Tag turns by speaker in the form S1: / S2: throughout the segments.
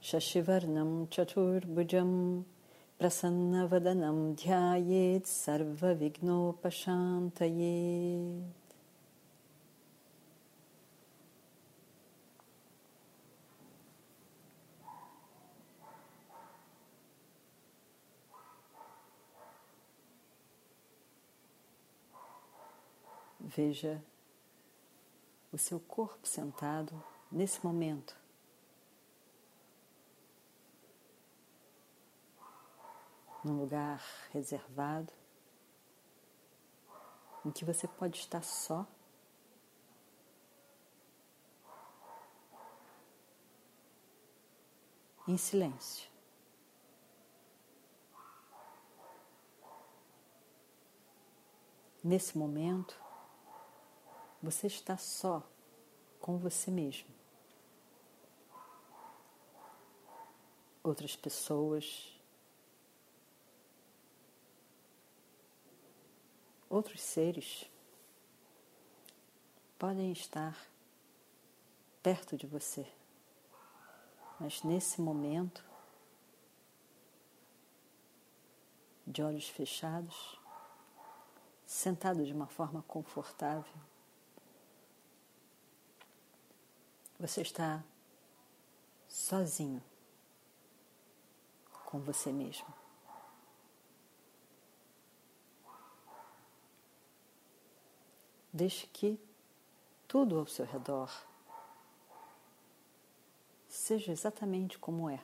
S1: Shashivarnam Chaturbhujam Prasannavadanam Dhyayet Sarva Vignopashantayet Veja o seu corpo sentado nesse momento. Num lugar reservado, em que você pode estar só. Em silêncio. Nesse momento, você está só com você mesmo. Outras pessoas outros seres podem estar perto de você, mas nesse momento, de olhos fechados, sentado de uma forma confortável, você está sozinho com você mesmo. Deixe que tudo ao seu redor seja exatamente como é.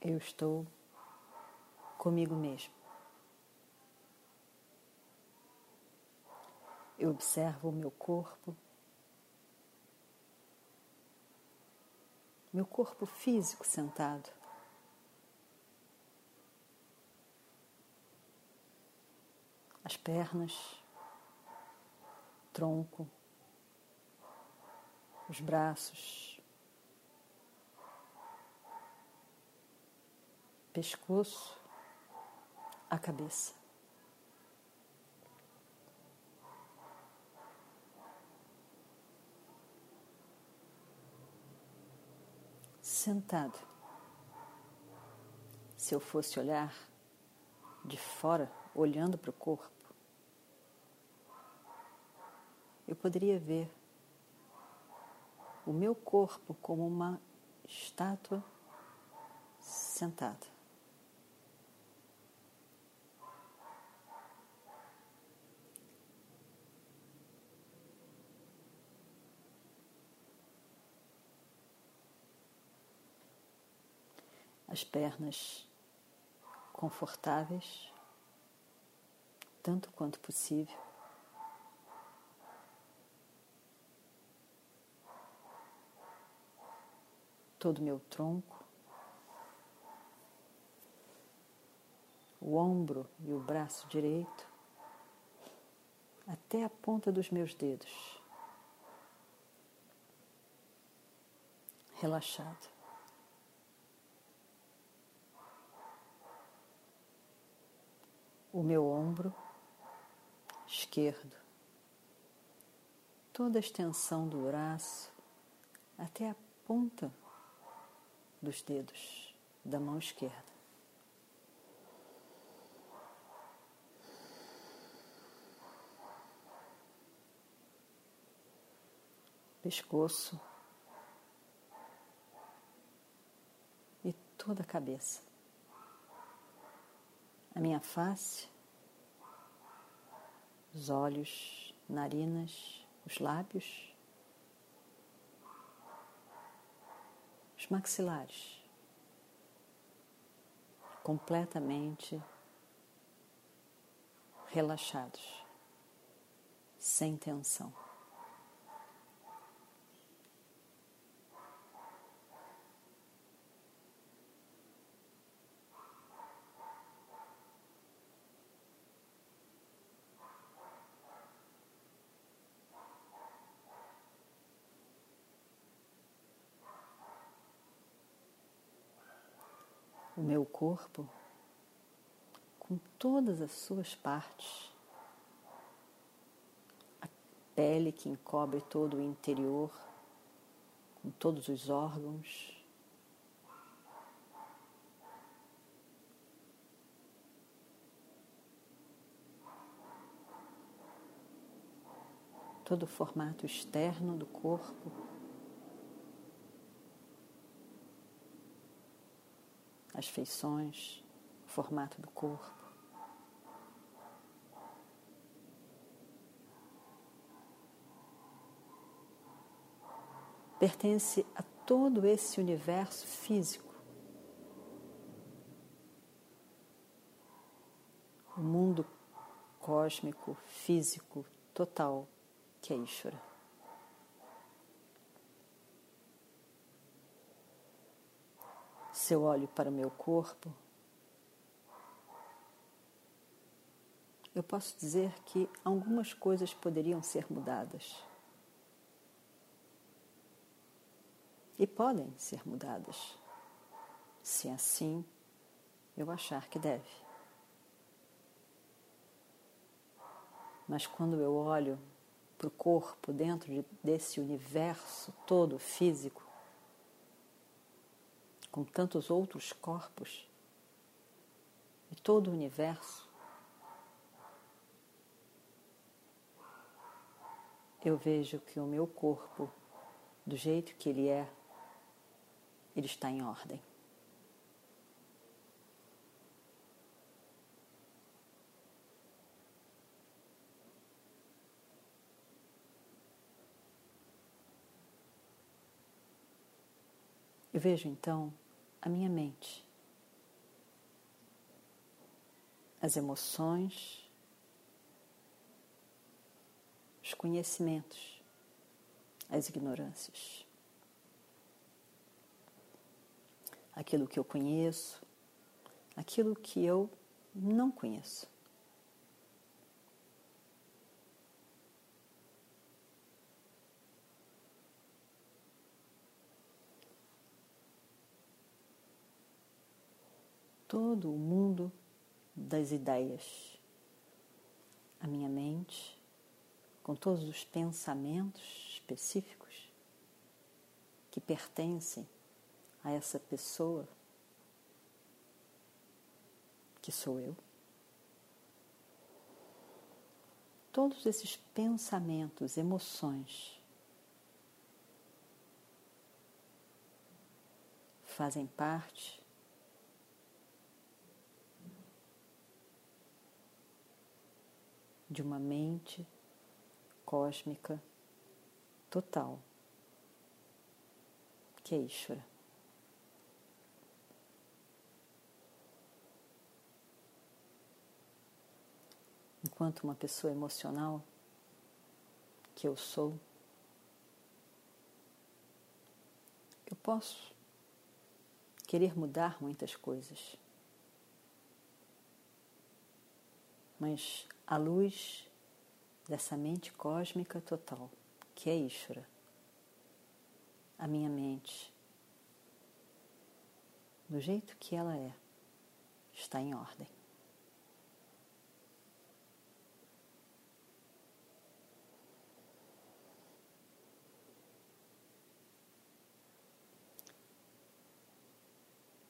S1: Eu estou comigo mesmo. Eu observo o meu corpo meu corpo físico sentado. As pernas, tronco, os braços, pescoço, a cabeça. Sentado. Se eu fosse olhar de fora, olhando para o corpo, eu poderia ver o meu corpo como uma estátua sentada. As pernas confortáveis, tanto quanto possível. Todo o meu tronco, o ombro e o braço direito, até a ponta dos meus dedos. Relaxado. O meu ombro esquerdo, toda a extensão do braço até a ponta dos dedos da mão esquerda. Pescoço e toda a cabeça a minha face, os olhos, narinas, os lábios, os maxilares, completamente relaxados. sem tensão. O meu corpo com todas as suas partes, a pele que encobre todo o interior, com todos os órgãos. Todo o formato externo do corpo as feições, o formato do corpo. Pertence a todo esse universo físico. O mundo cósmico, físico, total, que é Ishvara. Se eu olho para o meu corpo, eu posso dizer que algumas coisas poderiam ser mudadas. E podem ser mudadas, se assim eu achar que deve. Mas quando eu olho para o corpo dentro desse universo todo físico, com tantos outros corpos e todo o universo, eu vejo que o meu corpo, do jeito que ele é, ele está em ordem. Eu vejo então a minha mente, as emoções, os conhecimentos, as ignorâncias. Aquilo que eu conheço, aquilo que eu não conheço. Todo o mundo das ideias. A minha mente, com todos os pensamentos específicos que pertencem a essa pessoa que sou eu. Todos esses pensamentos, emoções fazem parte de uma mente cósmica total, que é. Enquanto uma pessoa emocional, que eu sou, eu posso querer mudar muitas coisas. Mas a luz dessa mente cósmica total, que é Ishvara, a minha mente, do jeito que ela é, está em ordem.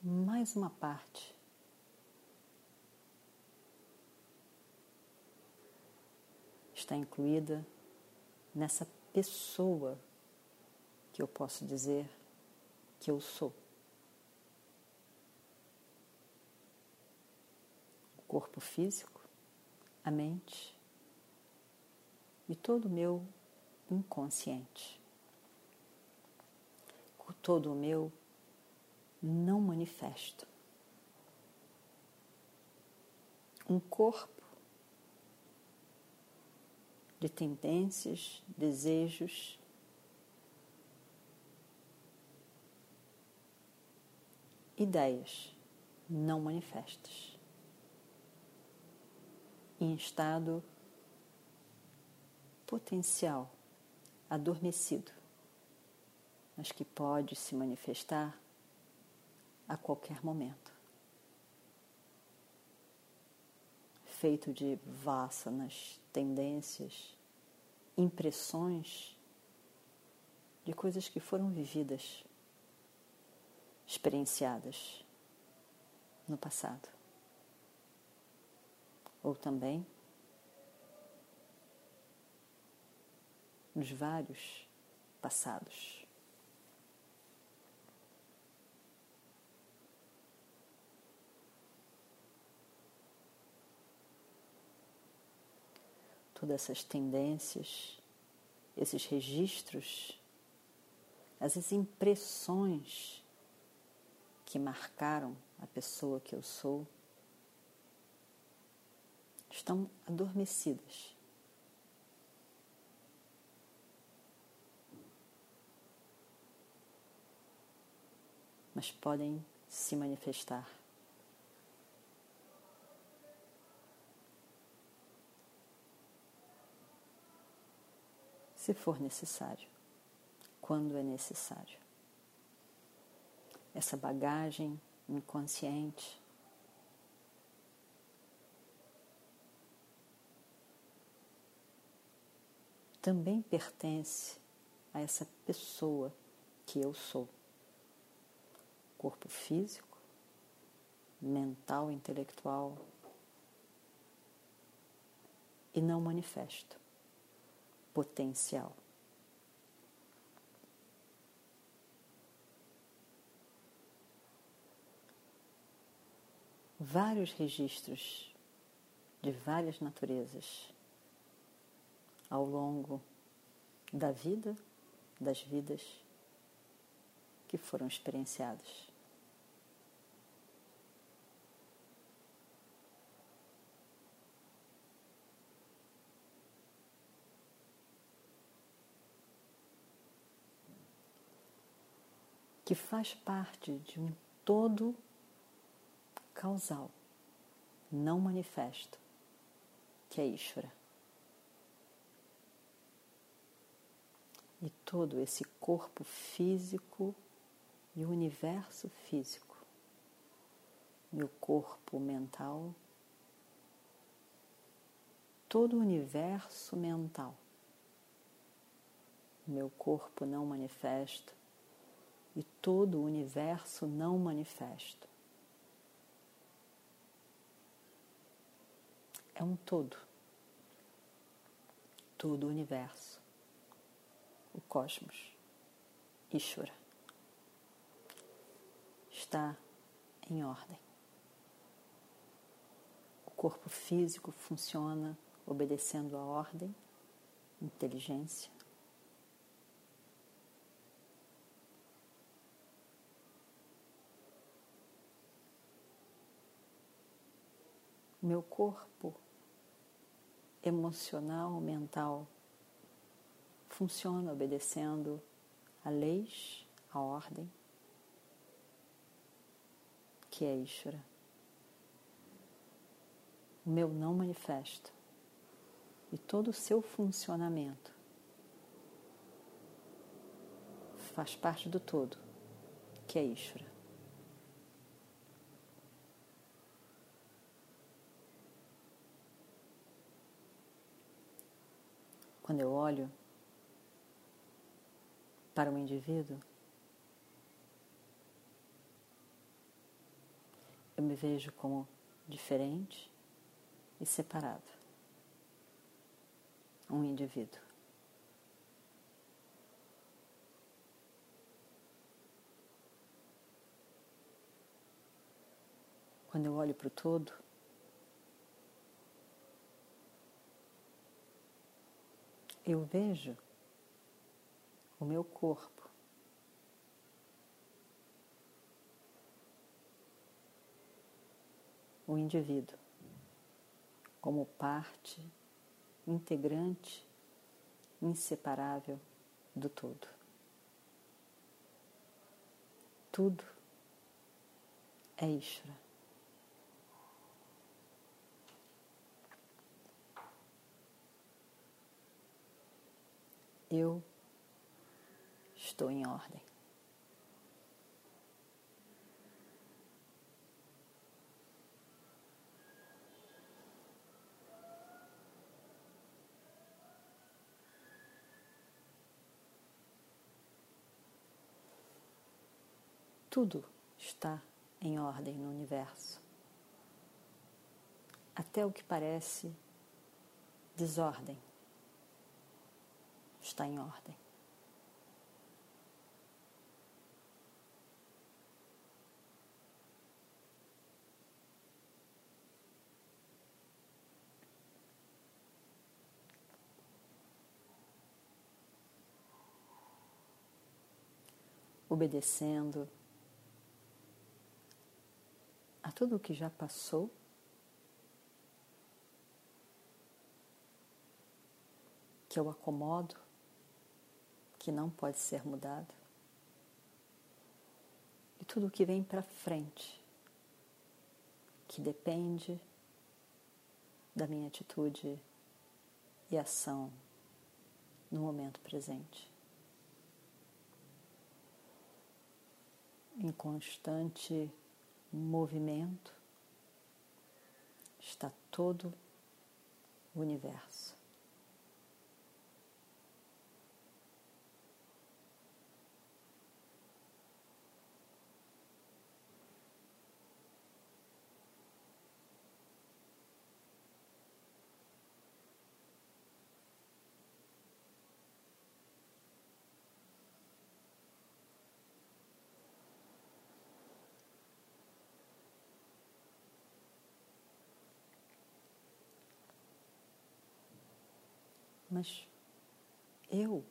S1: Mais uma parte está incluída nessa pessoa que eu posso dizer que eu sou. O corpo físico, a mente e todo o meu inconsciente. Todo o meu não manifesto. Um corpo de tendências, desejos, ideias não manifestas em estado potencial adormecido, mas que pode se manifestar a qualquer momento. Feito de vassanas, tendências, impressões de coisas que foram vividas, experienciadas no passado. Ou também nos vários passados. Todas essas tendências, esses registros, essas impressões que marcaram a pessoa que eu sou, estão adormecidas. mas podem se manifestar. Se for necessário, quando é necessário. Essa bagagem inconsciente também pertence a essa pessoa que eu sou corpo físico, mental, intelectual e não manifesto, potencial. Vários registros de várias naturezas ao longo da vida, das vidas que foram experienciadas. Que faz parte de um todo causal, não manifesto, que é Ishvara. E todo esse corpo físico e o universo físico, meu corpo mental, todo o universo mental, meu corpo não manifesto, e todo o universo não manifesto. É um todo. Todo o universo. O cosmos. Ishvara. Está em ordem. O corpo físico funciona obedecendo a ordem, inteligência, meu corpo emocional, mental, funciona obedecendo a leis, a ordem, que é Ishvara. O meu não manifesto e todo o seu funcionamento faz parte do todo, que é Ishvara. Quando eu olho para um indivíduo, eu me vejo como diferente e separado. Um indivíduo. Quando eu olho para o todo, eu vejo o meu corpo. O indivíduo como parte integrante inseparável do todo. Tudo é Ishvara. Eu estou em ordem. Tudo está em ordem no universo. Até o que parece desordem está em ordem. Obedecendo a tudo o que já passou. Que eu acomodo, que não pode ser mudado. E tudo o que vem para frente, que depende da minha atitude e ação no momento presente. Em constante movimento está todo o universo. Mas eu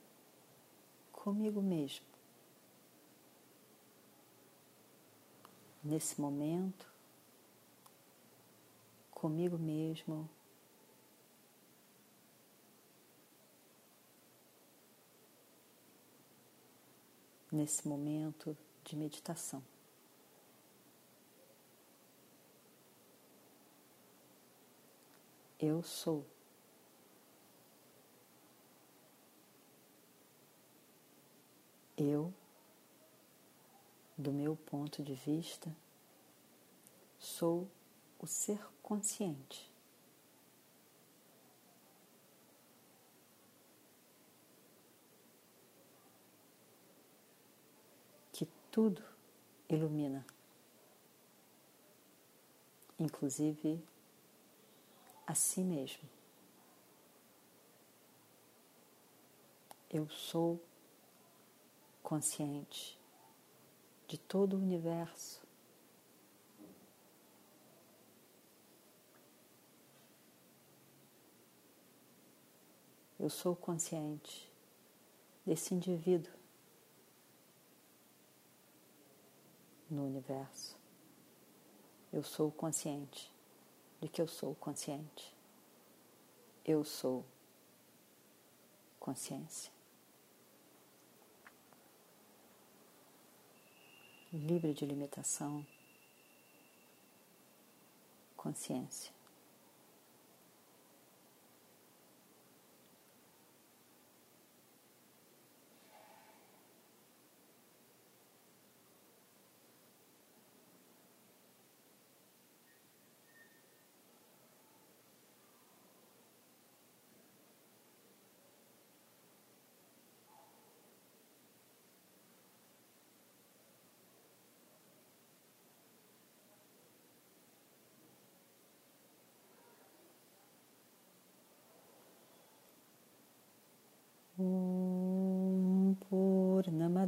S1: comigo mesmo. Nesse momento, comigo mesmo, nesse momento de meditação. Eu sou. Eu, do meu ponto de vista, sou o ser consciente. Que tudo ilumina, inclusive a si mesmo. Eu sou consciente de todo o universo. Eu sou consciente desse indivíduo no universo. Eu sou consciente de que eu sou consciente. Eu sou consciência. Livre de limitação, consciência.